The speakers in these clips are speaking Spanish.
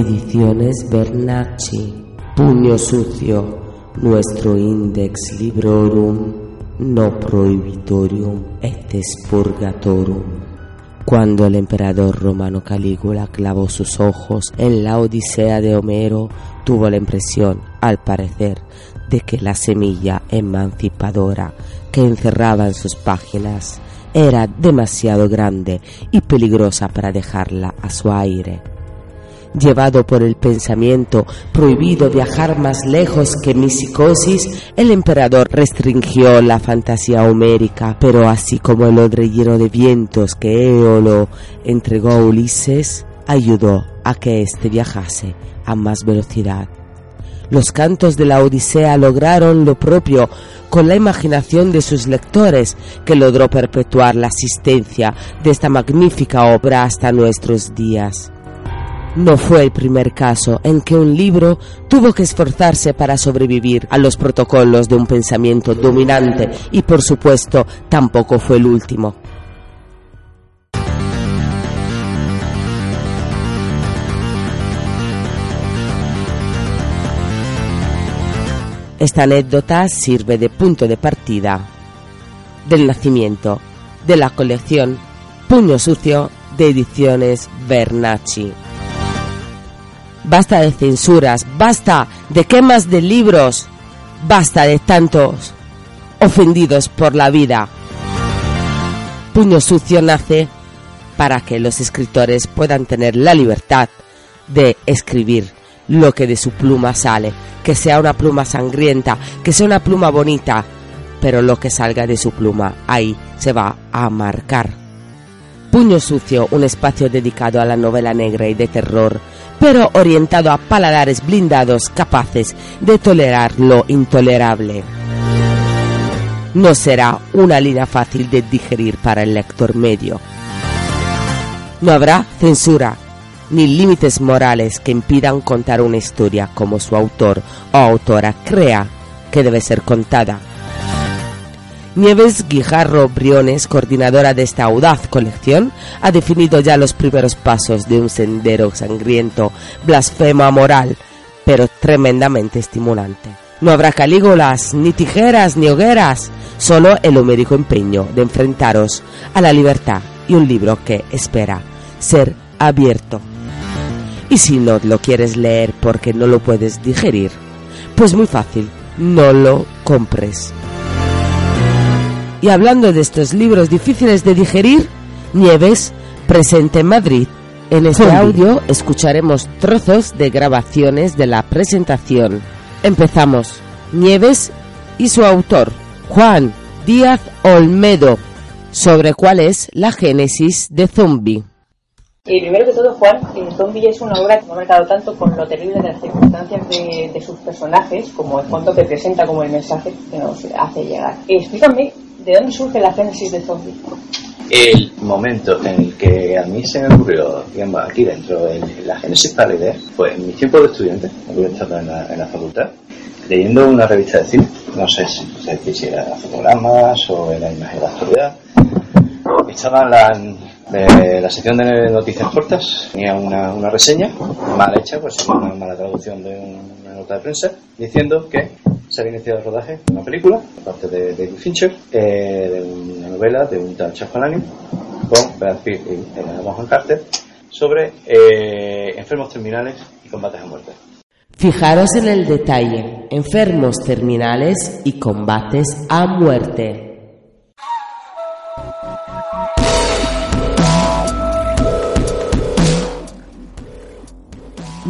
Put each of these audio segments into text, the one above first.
Ediciones Bernacci. Puño sucio. Nuestro index librorum no prohibitorium et expurgatorum. Cuando el emperador romano Calígula clavó sus ojos en la Odisea de Homero, tuvo la impresión, al parecer, de que la semilla emancipadora que encerraba en sus páginas era demasiado grande y peligrosa para dejarla a su aire. Llevado por el pensamiento, prohibido viajar más lejos que mi psicosis, el emperador restringió la fantasía homérica, pero así como el odre lleno de vientos que Éolo entregó a Ulises, ayudó a que éste viajase a más velocidad. Los cantos de la Odisea lograron lo propio con la imaginación de sus lectores, que logró perpetuar la asistencia de esta magnífica obra hasta nuestros días. No fue el primer caso en que un libro tuvo que esforzarse para sobrevivir a los protocolos de un pensamiento dominante y por supuesto tampoco fue el último. Esta anécdota sirve de punto de partida del nacimiento de la colección Puño Sucio de Ediciones Bernacci. Basta de censuras, basta de quemas de libros, basta de tantos ofendidos por la vida. Puño Sucio nace para que los escritores puedan tener la libertad de escribir lo que de su pluma sale, que sea una pluma sangrienta, que sea una pluma bonita, pero lo que salga de su pluma ahí se va a marcar. Puño Sucio, un espacio dedicado a la novela negra y de terror, pero orientado a paladares blindados capaces de tolerar lo intolerable. No será una línea fácil de digerir para el lector medio. No habrá censura, ni límites morales que impidan contar una historia como su autor o autora crea que debe ser contada. Nieves Guijarro Briones, coordinadora de esta audaz colección, ha definido ya los primeros pasos de un sendero sangriento, blasfema moral, pero tremendamente estimulante. No habrá calígolas, ni tijeras, ni hogueras, solo el homérico empeño de enfrentaros a la libertad y un libro que espera ser abierto. Y si no lo quieres leer porque no lo puedes digerir, pues muy fácil, no lo compres. Y hablando de estos libros difíciles de digerir, Nieves, presente en Madrid. En este audio escucharemos trozos de grabaciones de la presentación. Empezamos. Nieves y su autor, Juan Díaz Olmedo, sobre cuál es la génesis de Zombie. Y primero que todo, Juan, eh, Zombie es una obra que me ha marcado tanto por lo terrible de las circunstancias de, de sus personajes, como el fondo que presenta, como el mensaje que nos hace llegar. Eh, explícame, ¿de dónde surge la génesis de Zombie? El momento en el que a mí se me ocurrió, digamos, aquí dentro, en la génesis para la idea, fue en mi tiempo de estudiante, yo estaba en la, en la facultad, leyendo una revista de cine, no sé si, si, si era fotogramas o era imagen de la actualidad, estaba la, de la sección de noticias cortas, tenía una, una reseña mal hecha, pues una mala traducción de una nota de prensa, diciendo que se había iniciado el rodaje de una película, por parte de David Fincher, eh, de una novela de un tal Charles Palahniuk, con Brad Pitt y Helena Bonham Carter, sobre eh, enfermos terminales y combates a muerte. Fijaros en el detalle, enfermos terminales y combates a muerte.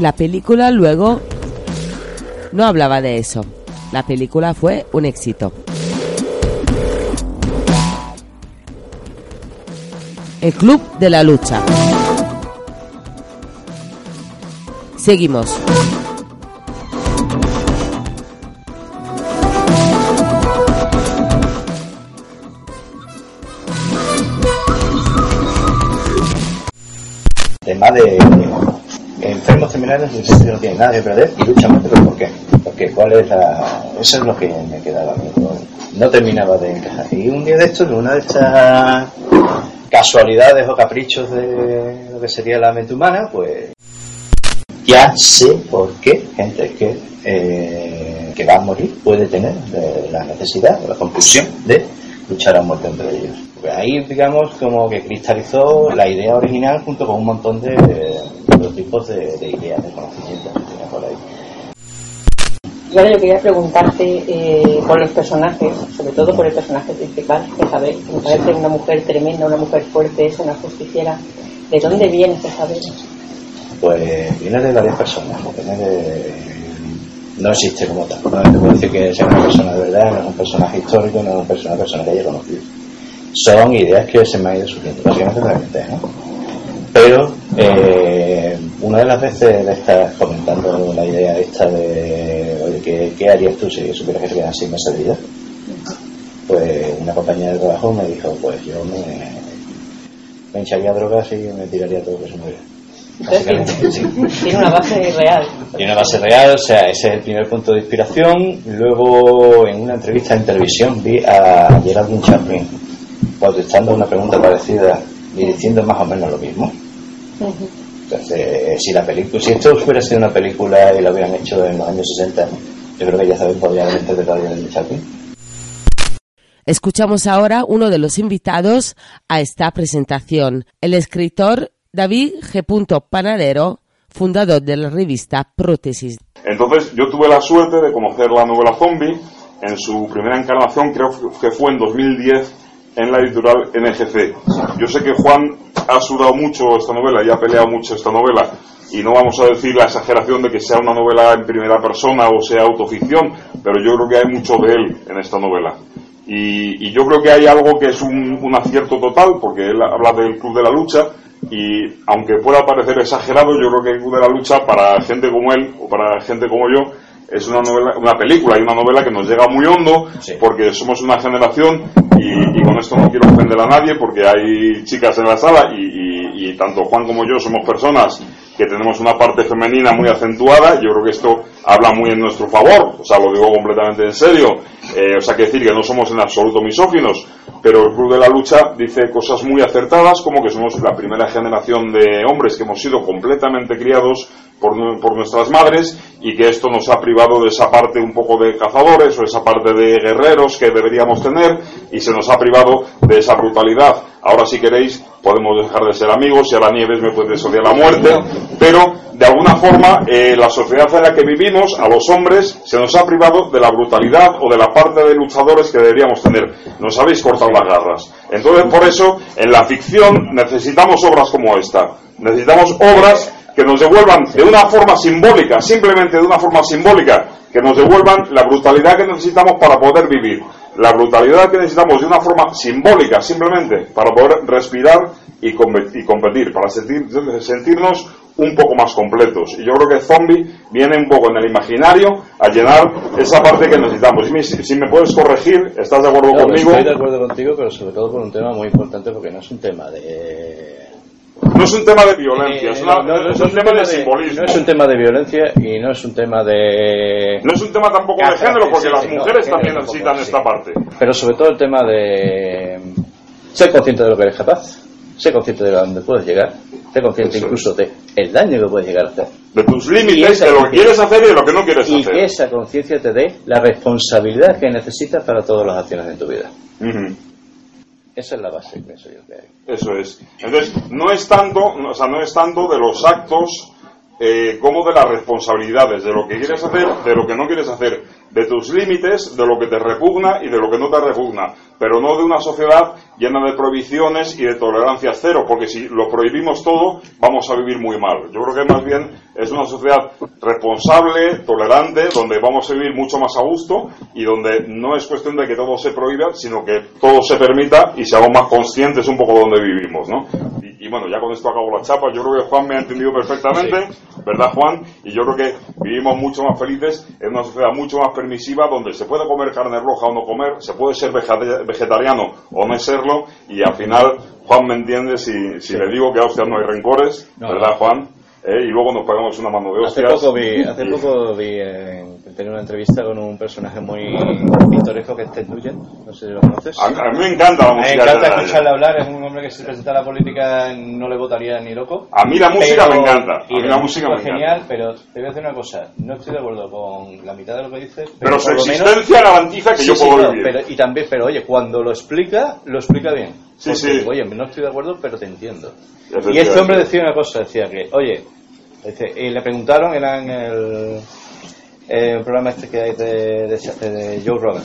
La película luego no hablaba de eso. La película fue un éxito. El Club de la Lucha. Seguimos. Tema de terminales en sentido no tienen nada que perder y luchan pero ¿por qué? Porque cuál es la... Eso es lo que me quedaba a mí. No, no terminaba de encajar. Y un día de estos, en una de estas casualidades o caprichos de lo que sería la mente humana, pues ya sé por qué gente que, eh, que va a morir puede tener la necesidad o la compulsión de luchar a muerte entre ellos. Porque ahí, digamos, como que cristalizó la idea original junto con un montón de, otros tipos de, ideas, de conocimientos que tiene por ahí. Y ahora yo quería preguntarte eh, por los personajes, sobre todo por el personaje principal, Isabel, que me parece una mujer tremenda, una mujer fuerte, es una justiciera. ¿De dónde viene Isabel? Pues viene de varias personas, viene de... no existe como tal. No te puedo decir que sea una persona de verdad, no es un personaje histórico, no es una persona, persona que haya conocido. Son ideas que se me han ido surgiendo, básicamente ¿no? Pero eh, una de las veces de estar comentando la idea esta de, oye, ¿qué, harías tú si supieras que te quedan seis meses de vida? Pues una compañera de trabajo me dijo, pues yo me, me hincharía drogas y me tiraría todo lo que se mueve. Tiene una base real. Tiene una base real, o sea, ese es el primer punto de inspiración. Luego, en una entrevista en televisión, vi a Geraldine Chaplin contestando una pregunta parecida y diciendo más o menos lo mismo. Entonces, si la película, si esto hubiera sido una película y lo hubieran hecho en los años 60, yo creo que ya saben podría haber interpretado a Chaplin. Escuchamos ahora uno de los invitados a esta presentación, el escritor David G. Panadero, fundador de la revista Prótesis. Entonces, yo tuve la suerte de conocer la novela Zombie en su primera encarnación, creo que fue en 2010 en la editorial NGC. Yo sé que Juan ha sudado mucho esta novela y ha peleado mucho esta novela y no vamos a decir la exageración de que sea una novela en primera persona o sea autoficción, pero yo creo que hay mucho de él en esta novela. Y, yo creo que hay algo que es un, un, acierto total, porque él habla del Club de la Lucha, y aunque pueda parecer exagerado, yo creo que el Club de la Lucha, para gente como él, o para gente como yo, es una novela, una película y una novela que nos llega muy hondo, porque somos una generación y, con esto no quiero ofender a nadie porque hay chicas en la sala y, tanto Juan como yo somos personas que tenemos una parte femenina muy acentuada, yo creo que esto habla muy en nuestro favor, o sea, lo digo completamente en serio, eh, o sea, que decir que no somos en absoluto misóginos, pero el Club de la Lucha dice cosas muy acertadas, como que somos la primera generación de hombres que hemos sido completamente criados por, por, nuestras madres y que esto nos ha privado de esa parte un poco de cazadores o esa parte de guerreros que deberíamos tener y se nos ha privado de esa brutalidad. Ahora si queréis podemos dejar de ser amigos y a la Nieves me puede odiar la muerte, pero de alguna forma eh, la sociedad en la que vivimos, a los hombres, se nos ha privado de la brutalidad o de la parte de luchadores que deberíamos tener. Nos habéis cortado las garras. Entonces por eso en la ficción necesitamos obras como esta. Necesitamos obras que nos devuelvan de una forma simbólica, simplemente de una forma simbólica, que nos devuelvan la brutalidad que necesitamos para poder vivir, la brutalidad que necesitamos de una forma simbólica, simplemente, para poder respirar y, competir, para sentirnos un poco más completos. Y yo creo que Zombie viene un poco en el imaginario a llenar esa parte que necesitamos. Si si me puedes corregir, ¿estás de acuerdo conmigo? Estoy de acuerdo contigo, pero sobre todo por un tema muy importante, porque no es un tema de no es un tema de violencia, es, un, tema, de, simbolismo. No es un tema de violencia y no es un tema de. No es un tema tampoco de género, porque las mujeres también necesitan esta parte. Pero sobre todo el tema de. Ser consciente de lo que eres capaz, ser consciente de dónde puedes llegar, ser consciente incluso de el daño que puedes llegar a hacer. De tus límites, de lo que quieres hacer y de lo que no quieres hacer. Y que esa conciencia te dé la responsabilidad que necesitas para todas las acciones en tu vida. Esa es la base, pienso yo que Eso es. Entonces, no es tanto, o sea, no es tanto de los actos eh, como de las responsabilidades, de lo que quieres hacer, de lo que no quieres hacer, de tus límites, de lo que te repugna y de lo que no te repugna, pero no de una sociedad llena de prohibiciones y de tolerancia cero, porque si lo prohibimos todo, vamos a vivir muy mal. Yo creo que más bien es una sociedad responsable, tolerante, donde vamos a vivir mucho más a gusto y donde no es cuestión de que todo se prohíba, sino que todo se permita y seamos más conscientes un poco de donde vivimos, ¿no? Y, bueno, ya con esto acabo la chapa. Yo creo que Juan me ha entendido perfectamente, ¿verdad, Juan? Y yo creo que vivimos mucho más felices en una sociedad mucho más permisiva donde se puede comer carne roja o no comer, se puede ser vegetariano o no serlo y al final Juan me entiende si, si le digo que a usted no hay rencores, ¿verdad, Juan? Eh, y luego nos pagamos una mano de hostias. Hace poco vi, hace poco vi en tenía una entrevista con un personaje muy pintoresco que es Ted Nugent, no sé si lo conoces. A, a mí me encanta la Me música. encanta de Ted escucharle hablar, es un hombre que si presenta la política no le votaría ni loco. A mí la música Pero- me encanta, a mí el la música me es encanta. genial, pero te voy a decir una cosa, no estoy de acuerdo con la mitad de lo que dices. Pero su lo menos- existencia garantiza que Sí, yo sí, puedo no, vivir. pero, y también, pero oye, cuando lo explica, lo explica bien. Sí, Porque, sí. Oye, no estoy de acuerdo, pero te entiendo. Y este hombre decía una cosa, decía que, oye, dice, y le preguntaron, era en el, el programa este que hay de, de, de Joe Rogan.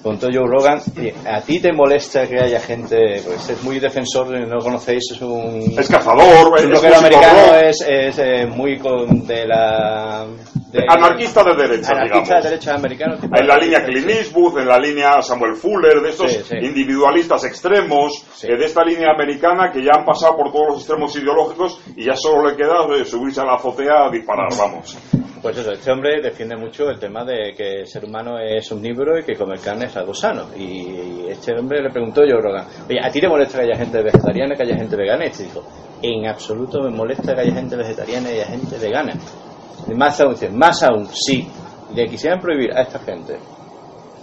Preguntó Joe Rogan, "Oye, ¿a ti te molesta que haya gente, pues es muy defensor, no conocéis, es un... Es cazador, es un rockero americano, es, es eh, muy con, de la... de- anarquista de derecha, anarquista digamos. de derecha americano. En la línea Clint. Eastwood, en la línea Samuel Fuller, de estos Sí, sí. individualistas extremos, Sí. eh, de esta línea americana que ya han pasado por todos los extremos ideológicos y ya solo le queda eh, subirse a la azotea a disparar, vamos. Pues eso, este hombre defiende mucho el tema de que el ser humano es omnívoro y que comer carne es algo sano. Y este hombre le preguntó yo, Rogan, oye, ¿a ti te molesta que haya gente vegetariana, que haya gente vegana? Y este dijo, en absoluto me molesta que haya gente vegetariana y haya gente vegana. Y más aún, dice, más aún, si le quisieran prohibir a esta gente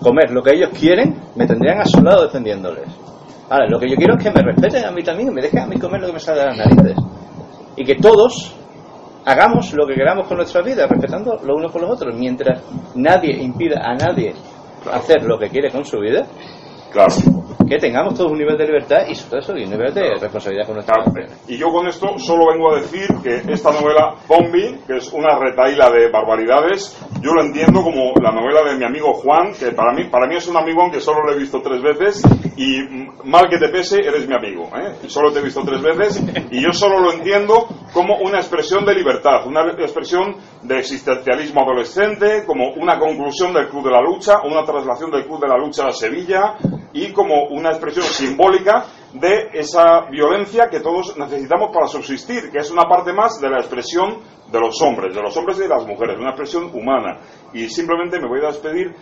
comer lo que ellos quieren, me tendrían a su lado defendiéndoles. Ahora, lo que yo quiero es que me respeten a mí también y me dejen a mí comer lo que me sale de las narices. Y que todos hagamos lo que queramos con nuestra vida, respetando los unos con los otros, mientras nadie impida a nadie hacer lo que quiere con su vida, Claro. Que tengamos todos un nivel de libertad y sobre todo un nivel de responsabilidad con nuestras Claro. Y yo con esto solo vengo a decir que esta novela Zombie, que es una retaíla de barbaridades, yo lo entiendo como la novela de mi amigo Juan, que para mí, para mí es un amigo aunque solo lo he visto tres veces, y mal que te pese, eres mi amigo. ¿eh? Solo te he visto tres veces, y yo solo lo entiendo como una expresión de libertad, una expresión de existencialismo adolescente, como una conclusión del Club de la Lucha, una traslación del Club de la Lucha a Sevilla, y como una expresión simbólica de esa violencia que todos necesitamos para subsistir, que es una parte más de la expresión de los hombres, de los hombres y de las mujeres, una expresión humana. Y simplemente me voy a despedir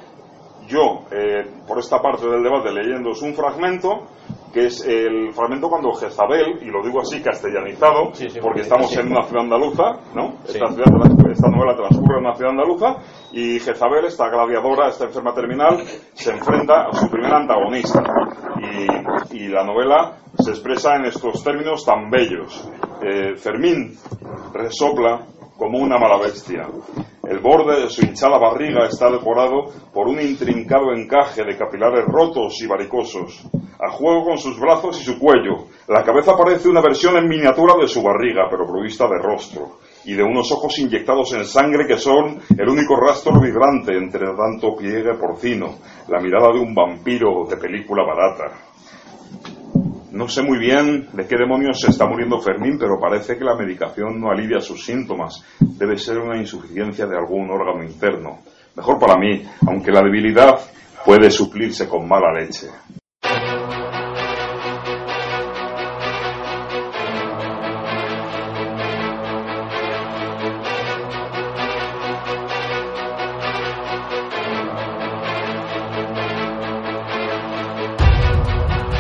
yo, eh, por esta parte del debate, leyéndoos un fragmento, que es el fragmento cuando Jezabel, y lo digo así castellanizado, Sí, sí, porque estamos sí. en una ciudad andaluza, ¿no? Esta, ciudad trans- esta novela transcurre en una ciudad andaluza, y Jezabel, esta gladiadora, esta enferma terminal, se enfrenta a su primer antagonista. Y, y la novela se expresa en estos términos tan bellos. Eh, Fermín resopla como una mala bestia. El borde de su hinchada barriga está decorado por un intrincado encaje de capilares rotos y varicosos. A juego con sus brazos y su cuello, la cabeza parece una versión en miniatura de su barriga, pero provista de rostro, y de unos ojos inyectados en sangre que son el único rastro vibrante entre tanto pliegue porcino, la mirada de un vampiro de película barata. No sé muy bien de qué demonios se está muriendo Fermín, pero parece que la medicación no alivia sus síntomas. Debe ser una insuficiencia de algún órgano interno. Mejor para mí, aunque la debilidad puede suplirse con mala leche.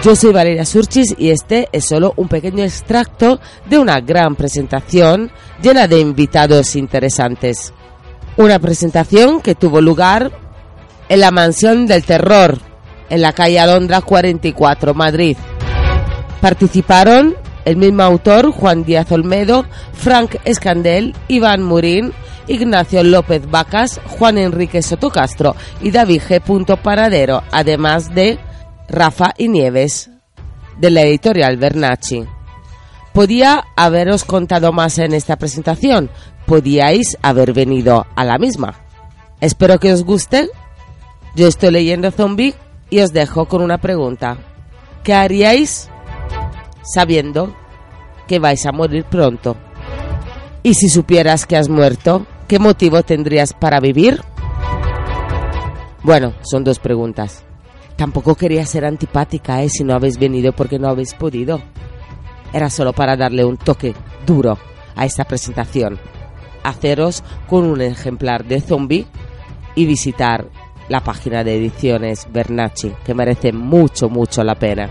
Yo soy Valeria Surchis y este es solo un pequeño extracto de una gran presentación llena de invitados interesantes. Una presentación que tuvo lugar en la Mansión del Terror, en la calle Alondra 44, Madrid. Participaron el mismo autor, Juan Díaz Olmedo, Frank Escandel, Iván Murín, Ignacio López Vacas, Juan Enrique Sotocastro y David G. Paradero, además de Rafa y Nieves, de la editorial Bernacci. Podía haberos contado más en esta presentación, podíais haber venido a la misma. Espero que os guste. Yo estoy leyendo Zombie y os dejo con una pregunta. ¿Qué haríais sabiendo que vais a morir pronto? Y si supieras que has muerto, ¿qué motivo tendrías para vivir? Bueno, son dos preguntas. Tampoco quería ser antipática, ¿eh? Si no habéis venido porque no habéis podido. Era solo para darle un toque duro a esta presentación. Haceros con un ejemplar de zombie y visitar la página de ediciones Bernacci, que merece mucho, mucho la pena.